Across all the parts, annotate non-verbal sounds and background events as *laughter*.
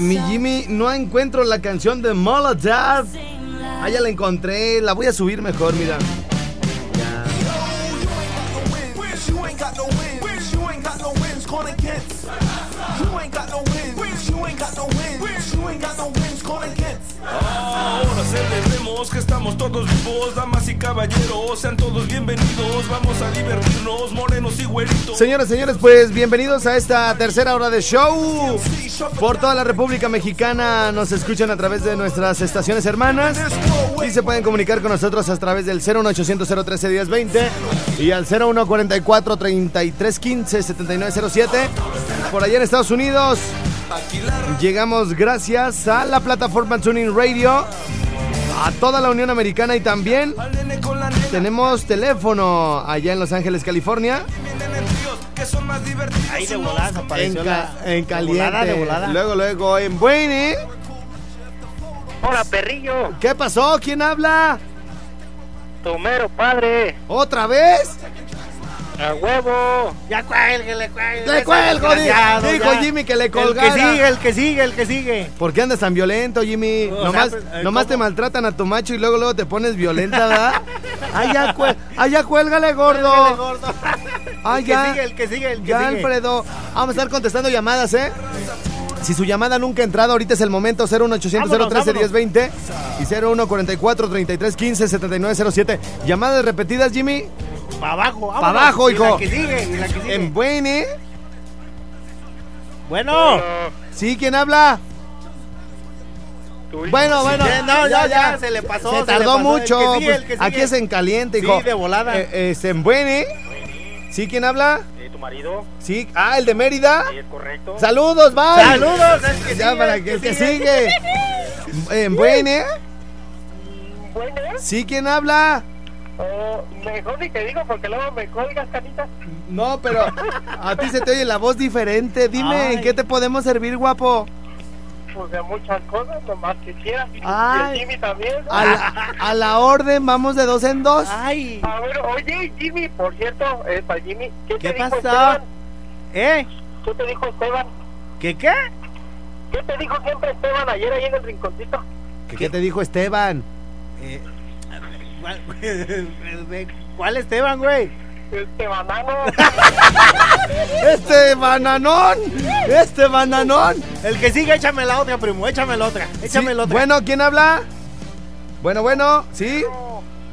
Mi Jimmy, no encuentro la canción de Molotov. Ah, ya la encontré. La voy a subir mejor, mira. Celebremos que estamos todos vivos, damas y caballeros, sean todos bienvenidos, vamos a divertirnos, morenos y güeritos. Señoras, señores, pues bienvenidos a esta tercera hora de show. Por toda la República Mexicana nos escuchan a través de nuestras estaciones hermanas y se pueden comunicar con nosotros a través del 01800 013 1020 y al 0144 3315 7907. Por allá en Estados Unidos llegamos gracias a la plataforma Tuning Radio, a toda la Unión Americana y también tenemos teléfono allá en Los Ángeles, California. Ahí de volada En, apareció ca- la... en de caliente. volada, de volada. Luego, luego, en Buene. Hola, perrillo. ¿Qué pasó? ¿Quién habla? Tu mero padre. ¿Otra vez? A huevo. Ya cuélguele, cuélguele. ¡Le cuelgo! Dijo ya. Jimmy que le El colgara. que sigue, el que sigue, el que sigue. ¿Por qué andas tan violento, Jimmy? O nomás sea, pues, eh, te maltratan a tu macho y luego luego te pones violenta, ¿verdad? *laughs* ¡Ay, ya, cue- ay, ya cuélgale, gordo! gordo. ¡Ay, el que ya! sigue, el que sigue, el que Ya, sigue. Alfredo. Vamos a estar contestando llamadas, ¿eh? Si su llamada nunca ha entrado, ahorita es el momento 01800 Vámonos, 013 vámonos. 1020 y 0144 33 15 7907. Llamadas repetidas, Jimmy. Pa' abajo, vámonos. Pa' abajo, Y hijo. la que sigue, y la que sigue. En Buene. Bueno. ¿Sí? ¿Quién habla? Bueno, bueno. Ya, no, ya, ya, se le pasó, Se se tardó pasó. El mucho. que sigue, pues, el que sigue. Aquí es en caliente, Sí, hijo. de volada. Eh, es en Buene. ¿Sí? ¿Quién habla? ¿Tu marido? Sí. Ah, el de Mérida. ¿Es correcto? Saludos, bye. Saludos, el que Ya sigue, para el que el que sigue. sigue. En Buene. Bueno, ¿Sí? ¿Quién habla? Oh, mejor ni te digo porque luego me colgas, canita. No, pero a ti se te oye la voz diferente. Dime, ¿en qué te podemos servir, guapo? Pues de muchas cosas, nomás que quieras. Y el Jimmy también. ¿no? A la, a la orden, vamos de dos en dos. Ay. A ver, oye, Jimmy, por cierto, eh, para Jimmy, ¿qué, ¿Qué te dijo pasó? Esteban? ¿Eh? ¿Qué te dijo Esteban? ¿Qué qué? ¿Qué te dijo siempre Esteban ayer ahí en el rinconcito? ¿Qué te dijo Esteban? Eh, ¿cuál, *laughs* ¿Cuál Esteban, güey? Este banano. *laughs* Este bananón, este bananón. El que sigue, échame la otra, primo, échame la otra, échame Sí, la otra. Bueno, ¿quién habla? Bueno, bueno, ¿sí?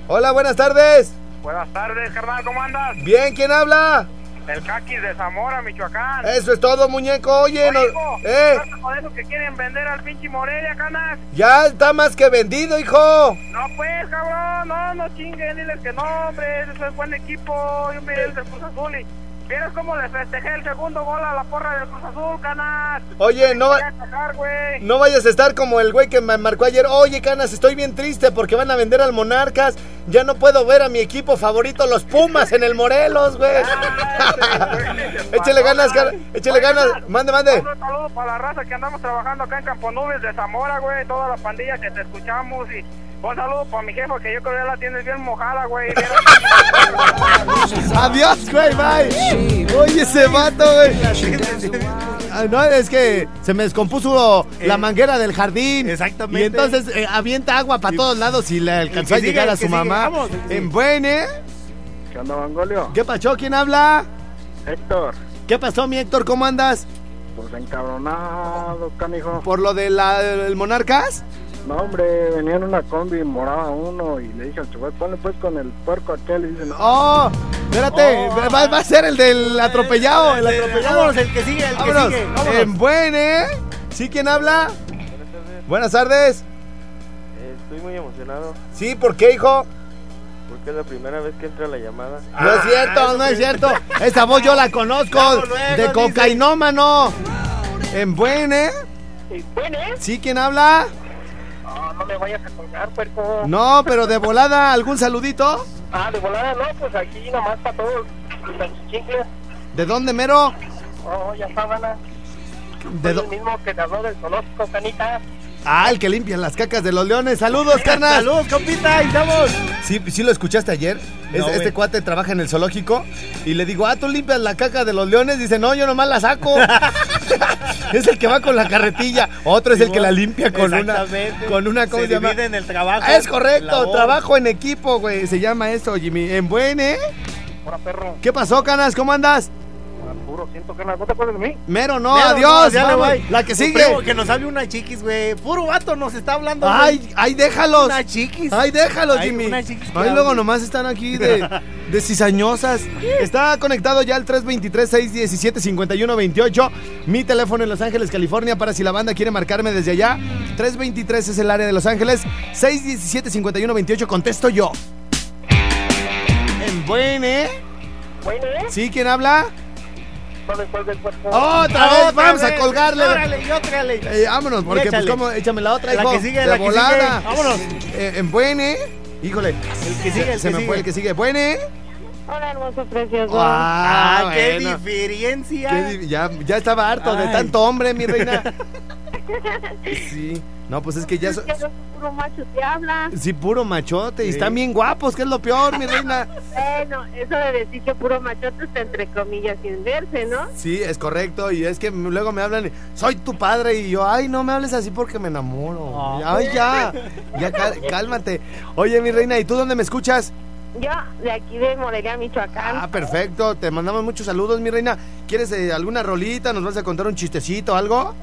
Hola, buenas tardes. Buenas tardes, carnal, ¿cómo andas? Bien, ¿quién habla? El caquis de Zamora, Michoacán. Eso es todo, muñeco. Oye, no, Oye, hijo, eh, ¿estás con eso que quieren vender al pinche Morelia, canas? ya está más que vendido, hijo. No, pues, cabrón, no, no chinguen, diles que no, hombre, eso es buen equipo, yo miré el del Cruz Azul y ¿vieras cómo le festejé el segundo gol a la porra del Cruz Azul, canas? Oye, no, Voy a atacar, güey. no vayas a estar como el güey que me marcó ayer. Oye, canas, estoy bien triste porque van a vender al Monarcas. Ya no puedo ver a mi equipo favorito, los Pumas, en el Morelos, güey. *laughs* échale ganas, cara, échale ganas. Mande, mande. Un saludo para la raza que andamos trabajando acá en Campo Nubes de Zamora, güey, toda la pandilla que te escuchamos y un saludo para mi jefa que yo creo que ya la tienes bien mojada, güey. *laughs* Adiós, güey, bye. Oye, ese vato, güey. Ah, No, es que se me descompuso la manguera del jardín. Exactamente. Y entonces eh, avienta agua para todos lados y le alcanzó a sigue, llegar a su mamá. vamos, En sigue. Buene. ¿Qué onda, Mangolio? ¿Qué pasó? ¿Quién habla? Héctor, ¿Qué pasó, mi Héctor? ¿Cómo andas? pues encabronado, canijo. ¿Por lo del Monarcas? No, hombre, venía en una combi, moraba uno y le dije al chofer, ponle pues con el puerco aquel y dice, no, Oh, espérate, Oh, va, va a ser el del atropellado, el atropellado. Vámonos, el que sigue, el que sigue. Vámonos. En Buene. ¿Sí quién habla? Buenas tardes. Estoy muy emocionado Sí, ¿por qué, hijo? porque es la primera vez que entra la llamada. No es cierto, no es cierto. Esa voz yo la conozco Luego, de dice. cocainómano. En Buene. Sí, Bueno, ¿eh? ¿Sí? ¿Quién habla? No, no me vayas a colgar, puerco. No, pero de volada, ¿algún saludito? Ah, de volada, no, pues aquí nomás para todos. ¿De dónde, mero? Oh, ya ¿eh? ¿De el mismo que te habló del zoológico, canita. Ah, el que limpia las cacas de los leones. ¡Saludos, carnal! Saludos, compita, ahí estamos. ¿Sí, ¿Sí lo escuchaste ayer? Es- No, este cuate trabaja en el zoológico y le digo, ah, ¿tú limpias la caca de los leones? Dice, no, yo nomás la saco. *laughs* *laughs* es el que va con la carretilla. Otro es el que la limpia con una... Exactamente. Con una, ¿cómo se, se llama? dividen el trabajo. Ah, es correcto, trabajo en equipo, güey. Se llama eso, Jimmy. En buen, ¿eh? Perro. ¿Qué pasó, canas? ¿Cómo andas? Puro siento que no te acuerdas de mí. Mero, no, Mero, adiós. no, vamos. La que sigue. primo Que nos hable una chiquis, güey. Puro vato nos está hablando. Ay, ay, déjalos. Una chiquis. Ay, déjalos, Ay, Jimmy. una chiquis que Ay, luego hable. nomás están aquí de, *laughs* de cizañosas. Está conectado ya al 323-617-5128. Mi teléfono en Los Ángeles, California, para si la banda quiere marcarme desde allá. 323 es el área de Los Ángeles. 617-5128, contesto yo. En buen, ¿eh? Bueno, ¿eh? ¿Sí? ¿Quién habla? No le cuelgues el cuerpo. Otra vez, vamos a colgarle. Órale, y órale. Eh, vámonos, porque pues como, échame la otra, La hijo. que sigue, de la que volada. sigue. Vámonos. Eh, en buen, ¿eh? Híjole. El que sigue, el Se que me sigue. fue el que sigue. Buen, ¿eh? Hola, hermoso precioso. Ah, qué bueno. diferencia. Qué di- ya, ya estaba harto de Ay. tanto hombre, mi reina. *laughs* Sí. No, pues es que ya... so- Es que no, puro macho te habla. sí, puro machote. Y están bien guapos, que es lo peor, mi reina. *laughs* Bueno, eso de decir que puro machote está entre comillas sin verse, ¿no? Sí, es correcto. Y es que luego me hablan, soy tu padre. Y yo, ay, no me hables así porque me enamoro. Ah. Ay, ya. Ya, cá- *laughs* cálmate. Oye, mi reina, ¿y tú dónde me escuchas? Yo, de aquí de Morelia, Michoacán. Ah, perfecto. Te mandamos muchos saludos, mi reina. ¿Quieres eh, alguna rolita? ¿Nos vas a contar un chistecito o algo?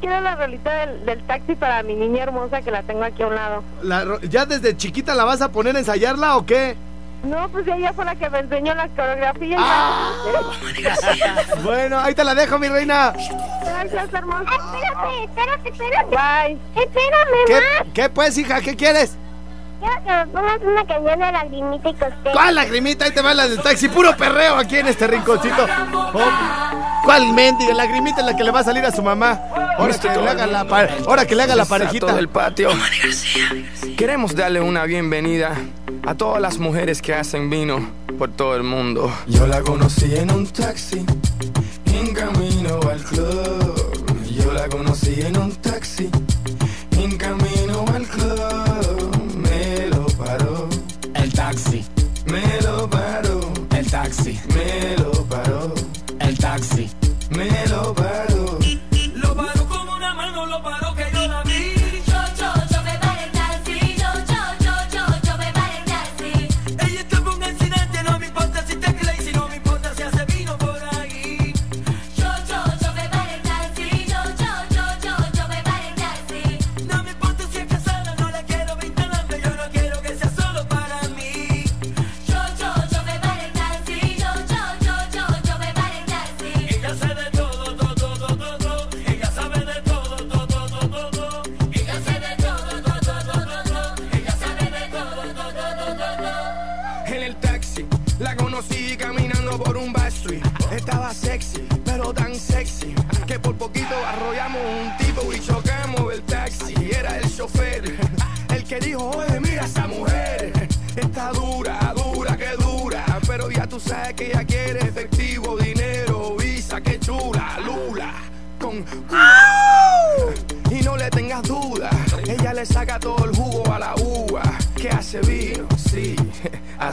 Quiero la rolita del, del taxi para mi niña hermosa que la tengo aquí a un lado. La ¿Ya desde chiquita la vas a poner a ensayarla o qué? No, pues ella fue la que me enseñó las coreografías. Ah. *laughs* Bueno, ahí te la dejo, mi reina. Gracias, hermoso. Espérate, espérate, espérate. Bye. Espérame, ¿Qué, ¿Qué pues, hija? ¿Qué quieres? Quiero que me pongas una canción de lagrimita y costeño. ¿Cuál lagrimita? Ahí te va la del taxi. Puro perreo aquí en este rinconcito. Oh, ¿Cuál mendiga? Lagrimita es la que le va a salir a su mamá. Ahora que le haga la, ahora que le haga la parejita. del patio. Queremos darle una bienvenida a todas las mujeres que hacen vino por todo el mundo. Yo la conocí en un taxi, en camino al club. Yo la conocí en un taxi,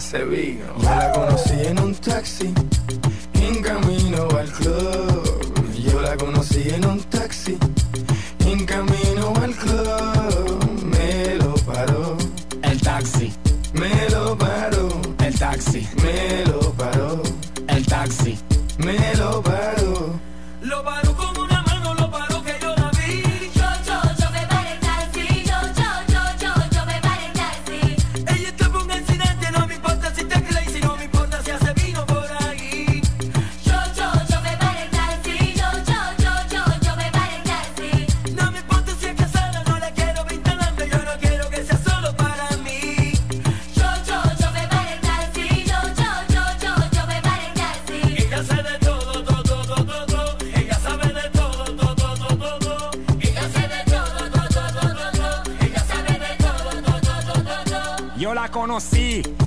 hace vino. La conocí en un taxi, la conocí.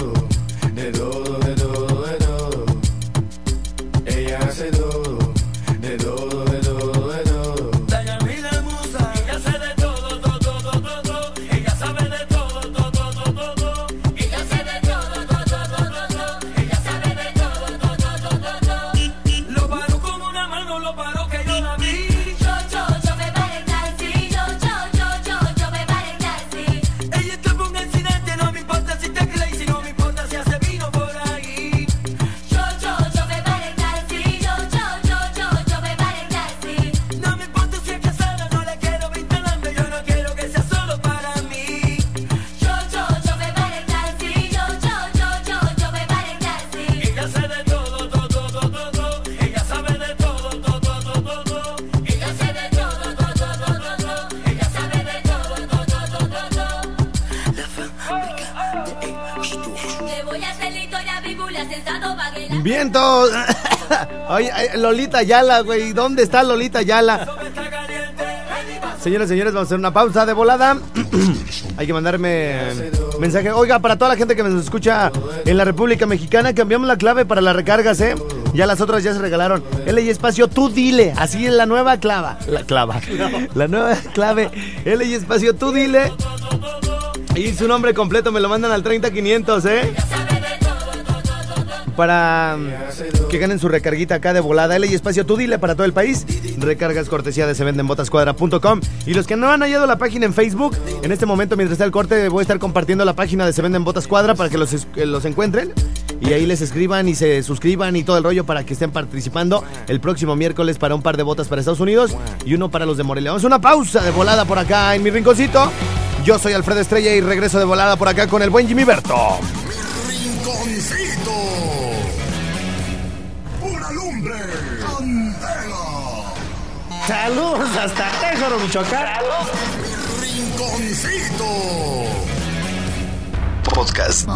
De todo, de todo, de todo. Ella hace todo, Lolita Yala, güey. ¿Dónde está Lolita Yala? Señoras y señores, vamos a hacer una pausa de volada. *clears throat* Hay que mandarme mensaje. Oiga, para toda la gente que nos escucha en la República Mexicana, cambiamos la clave para las recargas, ¿eh? Ya las otras ya se regalaron. L y espacio, tú dile. Así es la nueva clava. La clava. *laughs* La nueva clave. L y espacio, tú dile. Y su nombre completo me lo mandan al 30500, ¿eh? Para mm, que ganen su recarguita acá de volada. L y espacio, tú dile para todo el país. Recargas cortesía de sevendenbotascuadra.com. Y los que no han hallado la página en Facebook, en este momento, mientras está el corte, voy a estar compartiendo la página de Se Venden Botas Cuadra para que los, que los encuentren. Y ahí les escriban y se suscriban y todo el rollo para que estén participando el próximo miércoles para un par de botas para Estados Unidos y uno para los de Morelia. Vamos a una pausa de volada por acá en mi rinconcito. Yo soy Alfredo Estrella y regreso de volada por acá con el buen Jimmy Berto. Rinconcito. Pura lumbre. Candela. Saludos hasta Tejoro, Michoacán. Rinconcito. Podcast.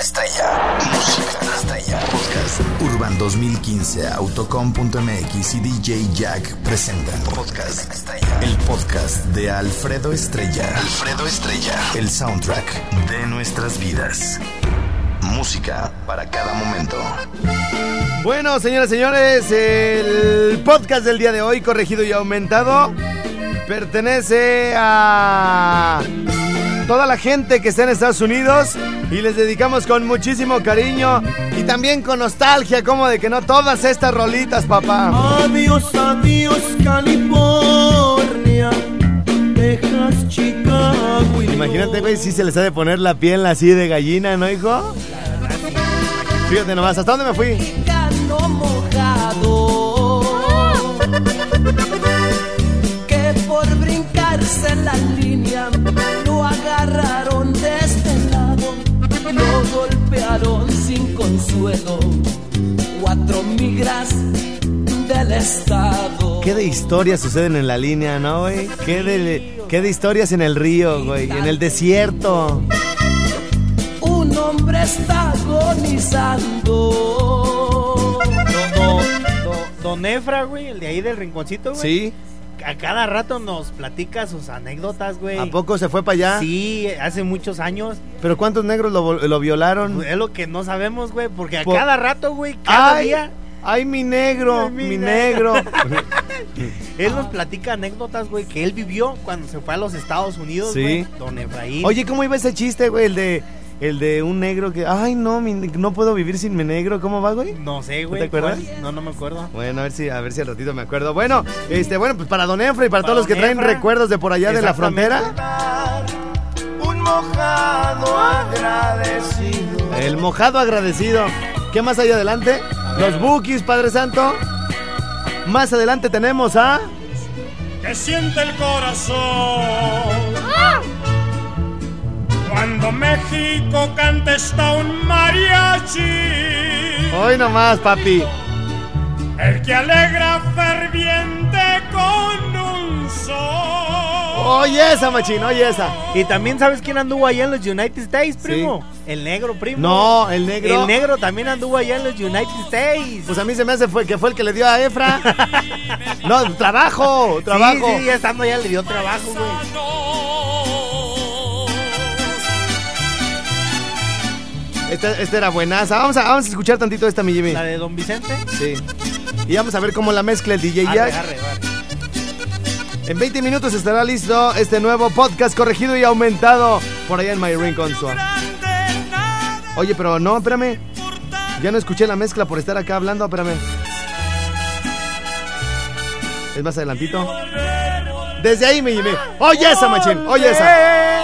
Estrella. Música. Estrella. Podcast. Urban 2015. Autocom.mx y DJ Jack presentan. Podcast. Estrella. El podcast de Alfredo Estrella. Alfredo Estrella. El soundtrack de nuestras vidas. Música para cada momento. Bueno, señoras y señores, el podcast del día de hoy, corregido y aumentado, pertenece a toda la gente que está en Estados Unidos y les dedicamos con muchísimo cariño y también con nostalgia, como de que no todas estas rolitas, papá. Adiós, adiós, California. Texas, Chicago. Imagínate, güey, si se les ha de poner la piel así de gallina, ¿no, hijo? Fíjate nomás, ¿hasta dónde me fui? Mojado. Que por brincarse la línea lo agarraron de este lado. Lo golpearon sin consuelo. Cuatro migras del estado. ¿Qué de historias suceden en la línea, no, güey? ¿Qué de, ¿Qué de historias en el río, güey? En el desierto. Un hombre está agonizando. No, no, Don Efra, güey, el de ahí del rinconcito, güey. Sí. A cada rato nos platica sus anécdotas, güey. ¿A poco se fue para allá? Sí, hace muchos años. ¿Pero cuántos negros lo, violaron? Es lo que no sabemos, güey, porque a Por- cada rato, güey, cada ¡Ay! día. ¡Ay, mi negro! Ay, mi ¡Mi ne- negro! *laughs* Él nos platica anécdotas, güey, que él vivió cuando se fue a los Estados Unidos, Sí. güey. Don Efraín. Oye, ¿cómo iba ese chiste, güey? El de, el de un negro que... ¡Ay, no! mi- no puedo vivir sin mi negro. ¿Cómo va, güey? No sé, ¿No güey. te acuerdas? ¿cuál? No, no me acuerdo. Bueno, a ver si a ver si al ratito me acuerdo. Bueno, este, bueno, pues para Don Efra y para, Para todos los que traen Efra. recuerdos de por allá de la frontera. Un mojado agradecido. El mojado agradecido. ¿Qué más hay adelante? Los bookies, Padre Santo. Más adelante tenemos a... que siente el corazón Cuando México canta está un mariachi. Hoy nomás, papi. El que alegra ferviente con un sol. Oye esa, machín, oye esa. Y también sabes quién anduvo allá en los United States, primo. El negro, primo. No, el negro. El negro también anduvo allá en los United States. Pues a mí se me hace fue, que fue el que le dio a Efra. *laughs* no, trabajo, trabajo. Sí, sí, ya estando allá le dio trabajo, güey. Esta, esta era buenaza. Vamos a, vamos a escuchar tantito esta, mi Jimmy. La de Don Vicente. Sí. Y vamos a ver cómo la mezcla el DJ Arre, Jack. arre, arre. En 20 minutos estará listo este nuevo podcast corregido y aumentado por allá en My Rincon Swap. Oye, pero no, espérame. Ya no escuché la mezcla por estar acá hablando, espérame. Es más adelantito. Desde ahí, mi Jimmy. Oye esa, machín. Oye esa.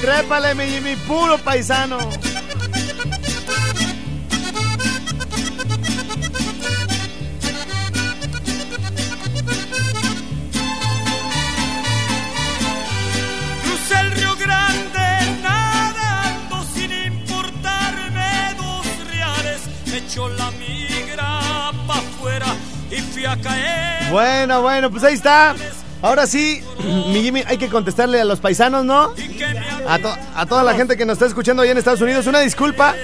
trépale, mi Jimmy, puro paisano. Crucé el Río Grande nadando sin importarme dos reales. Me echó la migra pa' afuera y fui a caer. Bueno, bueno, pues ahí está. Ahora sí, *clears throat* mi Jimmy, hay que contestarle a los paisanos, ¿no? A, to- a toda la gente que nos está escuchando allá en Estados Unidos, una disculpa.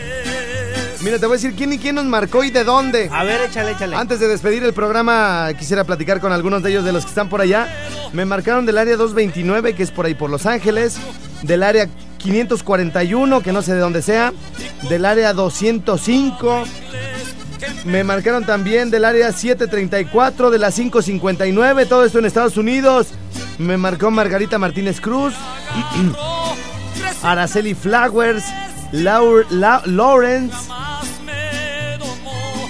Mira, te voy a decir quién y quién nos marcó y de dónde. A ver, échale, échale. Antes de despedir el programa, quisiera platicar con algunos de ellos de los que están por allá. Me marcaron del área 229, que es por ahí por Los Ángeles, del área 541, que no sé de dónde sea, del área 205. Me marcaron también del área 734, de la 559, todo esto en Estados Unidos. Me marcó Margarita Martínez Cruz, *clears throat* Araceli Flowers, Laur- La- Lawrence.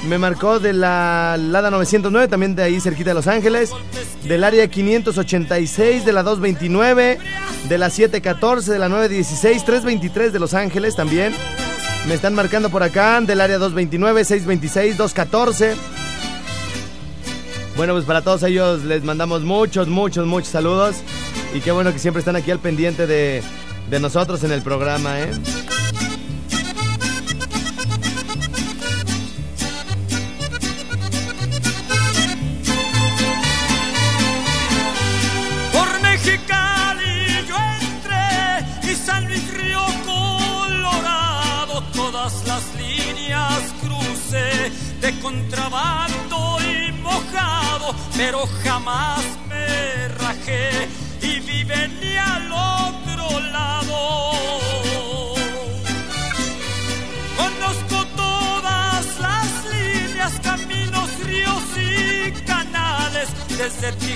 Me marcó de la Lada 909, también de ahí cerquita de Los Ángeles. Del área 586, de la 229, de la 714, de la 916, 323 de Los Ángeles también. Me están marcando por acá del área 229, 626, 214. Bueno, pues para todos ellos les mandamos muchos, muchos, muchos saludos. Y qué bueno que siempre están aquí al pendiente de, de nosotros en el programa, ¿eh? Por Mexicali yo entré y San Luis Río Colorado todas las líneas crucé de contrabando y mojado, pero jamás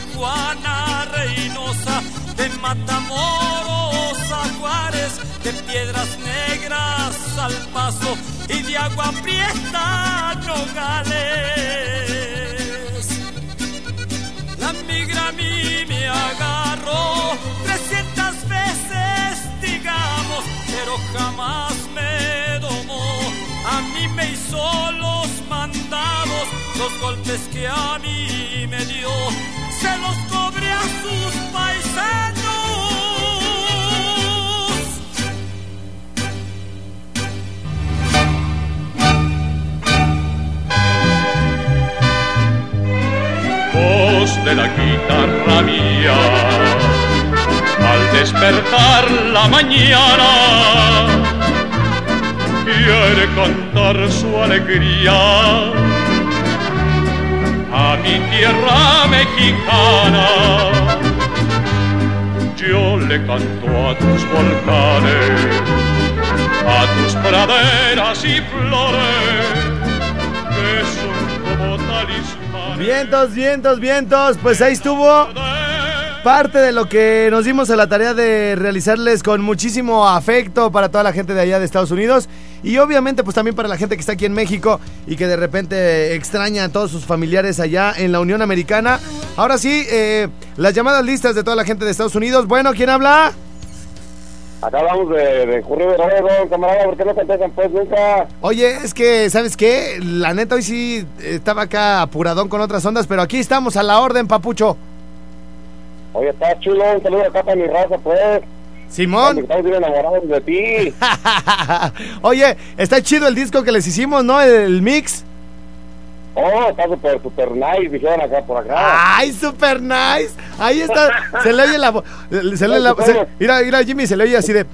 Tijuana a Reynosa, de Matamoros a Juárez, de piedras negras al paso y de agua prieta nogales. La migra a mí me agarró 300 veces, digamos, pero jamás me domó. A mí me hizo los mandados, los golpes que a mí me dio, se los cobré a sus paisanos. voz de la guitarra mía. Al despertar la mañana, quiere cantar su alegría a mi tierra mexicana. Yo le canto a tus volcanes, a tus praderas y flores, que son como talismanes. Vientos, vientos, vientos. Pues ahí estuvo parte de lo que nos dimos a la tarea de realizarles con muchísimo afecto para toda la gente de allá de Estados Unidos y obviamente pues también para la gente que está aquí en México y que de repente extraña a todos sus familiares allá en la Unión Americana. Ahora sí, eh, las llamadas listas de toda la gente de Estados Unidos. Bueno, ¿quién habla? Acá hablamos de, de Curry de camarada, ¿por qué no contestan pues nunca? Oye, es que, ¿sabes qué? La neta hoy sí estaba acá apuradón con otras ondas, pero aquí estamos a la orden, papucho. Oye, está chulo, un saludo acá para mi raza, pues. Simón. Estamos bien enamorados de ti. *laughs* Oye, está chido el disco que les hicimos, ¿no? El mix. Oh, está súper, súper nice, dijeron acá por acá. ¡Ay, super nice! Ahí está. Se le oye la voz. Se le *laughs* la, se- mira, mira, Jimmy, se le oye así de.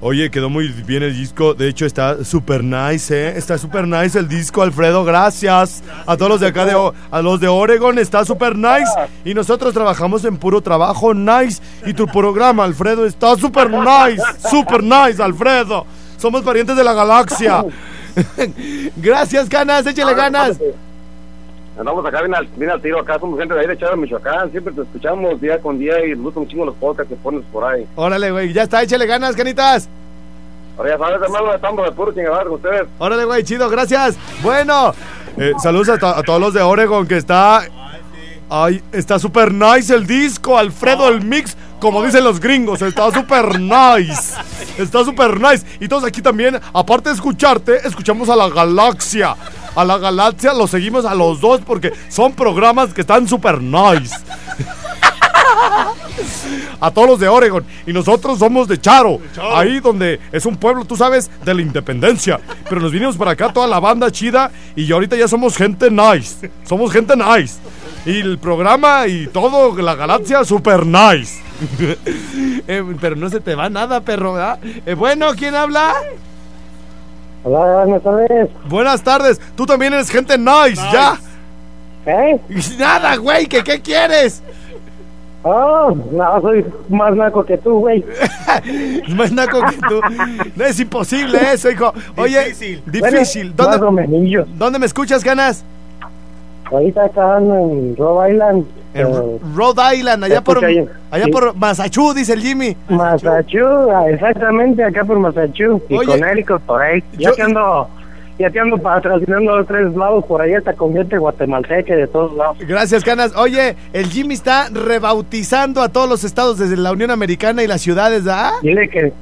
Oye, quedó muy bien el disco. De hecho, está super nice, ¿eh? Está super nice el disco, Alfredo. Gracias. A todos los de acá, de, a los de Oregon, está super nice. Y nosotros trabajamos en puro trabajo nice. Y tu programa, Alfredo, está super nice. Super nice, Alfredo. Somos parientes de la galaxia. *laughs* Gracias, ganas. Échale ganas. Andamos acá bien al, bien al tiro, acá somos gente de ahí de Chávez, Michoacán. Siempre te escuchamos día con día y nos gustan un chingo los podcasts que pones por ahí. Órale, güey. Ya está, échale ganas, canitas. Ahora ya sabes, hermano, estamos de puro chingadar con ustedes. Órale, güey, chido, gracias. Bueno, eh, saludos a, to- a todos los de Oregon que está. Ay, está super nice el disco, Alfredo el mix, como dicen los gringos, está super nice. Está super nice. Y todos aquí también, aparte de escucharte, escuchamos a la galaxia. A la galaxia los seguimos a los dos porque son programas que están super nice. A todos los de Oregon. Y nosotros somos de Charo. Ahí donde es un pueblo, tú sabes, de la independencia. Pero nos vinimos para acá toda la banda chida. Y ahorita ya somos gente nice. Somos gente nice. Y el programa y todo, la galaxia, super nice. *laughs* Eh, pero no se te va nada, perro, ¿verdad? Eh, bueno, ¿quién habla? Hola, buenas tardes. Buenas tardes. Tú también eres gente nice, ¿ya? ¿Eh? *laughs* Nada, güey, que qué quieres? Oh, no, soy más naco que tú, güey. *laughs* Más naco que tú. No es imposible eso, hijo. Oye, Difícil. difícil. Bueno, ¿Dónde, menos. ¿Dónde me escuchas, ganas? Ahorita acá ando en Rhode Island. En eh, Rhode Island, allá por, allá Sí. por Massachusetts, dice el Jimmy. Massachusetts, ah, exactamente, acá por Massachusetts. Y Oye, Connecticut, por ahí. Ya yo- te ando, ya te ando patrocinando los tres lados por ahí, hasta con gente guatemalteca de todos lados. Gracias, Canas. Oye, el Jimmy está rebautizando a todos los estados desde la Unión Americana y las ciudades, ¿ah? Dile que,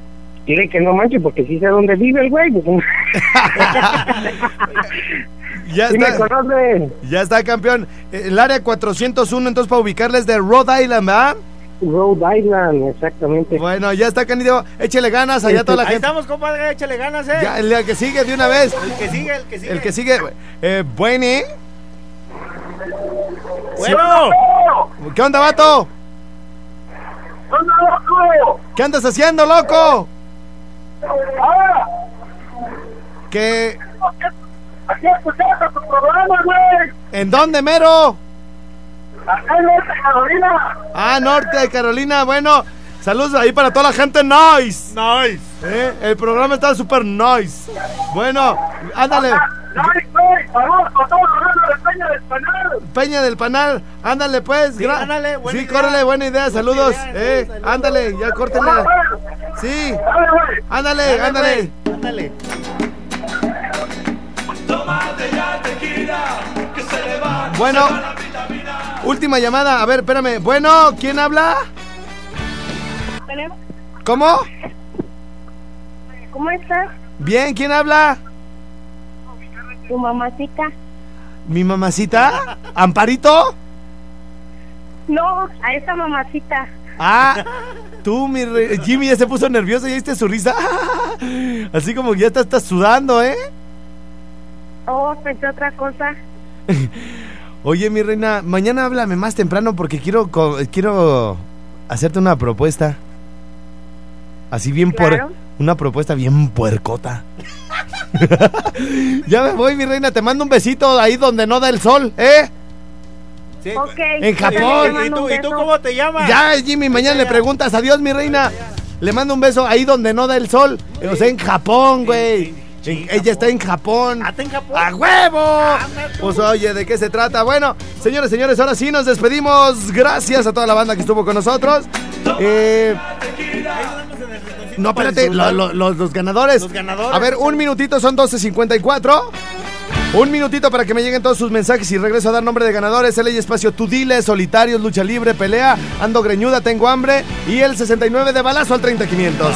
dile que no manches, porque sí sé dónde vive el güey. *laughs* *laughs* Ya Sí me está. conoce. Ya está, campeón. El área 401, entonces, para ubicarles de Rhode Island, ¿verdad? Rhode Island, exactamente. Bueno, ya está, Canidio. Échele ganas allá a toda la Ahí gente. estamos, compadre, échale ganas, eh. Ya, el que sigue de una vez. El que sigue, el que sigue. El que sigue. Eh, bueno. Bueno. ¿Qué onda, vato? ¿Qué andas haciendo, loco? ¿Qué? Aquí escuchando tu programa, güey. ¿En dónde, mero? Acá en Norte Carolina. Ah, norte de Carolina. Bueno, saludos ahí para toda la gente nice. Nice. El programa está súper nice. Bueno, ándale. Ay, güey, saludos para todos los de Peña del Panal. Peña del Panal, ándale pues. Sí, ándale, buena sí, idea. córrele, buena idea, saludos. idea, eh, ándale, ya córtenle. Sí. Dale, güey. Ándale, ándale. Ándale. Bueno, última llamada. A ver, espérame. Bueno, ¿quién habla? ¿Cómo? ¿Cómo estás? Bien, ¿quién habla? Tu mamacita. ¿Mi mamacita? ¿Amparito? No, a esa mamacita. Ah, tú, mi re- Jimmy ya se puso nervioso y viste su risa. *laughs* Así como que ya te estás sudando, ¿eh? Oh, pensé otra cosa. *laughs* Oye, mi reina, mañana háblame más temprano porque quiero co- quiero hacerte una propuesta. Así bien Claro. por una propuesta bien puercota. *laughs* ya me voy, mi reina, te mando un besito ahí donde no da el sol, ¿eh? Ok. En Japón. ¿Y tú, ¿Y tú cómo te llamas? Ya, Jimmy, mañana le preguntas adiós, mi reina. Le mando un beso ahí donde no da el sol. O sea, en Japón, güey. Ella está en Japón. ¿Ah, está en Japón? ¡A huevo! Pues oye, ¿de qué se trata? Bueno, señores, señores, ahora sí nos despedimos. Gracias a toda la banda que estuvo con nosotros. Eh, no, espérate, lo- lo- los, los ganadores. Los ganadores. A ver, un minutito, son 12.54. Un minutito para que me lleguen todos sus mensajes y regreso a dar nombre de ganadores. El espacio, tú dile, solitarios, lucha libre, pelea, ando greñuda, tengo hambre. Y el 69 de balazo al 30500.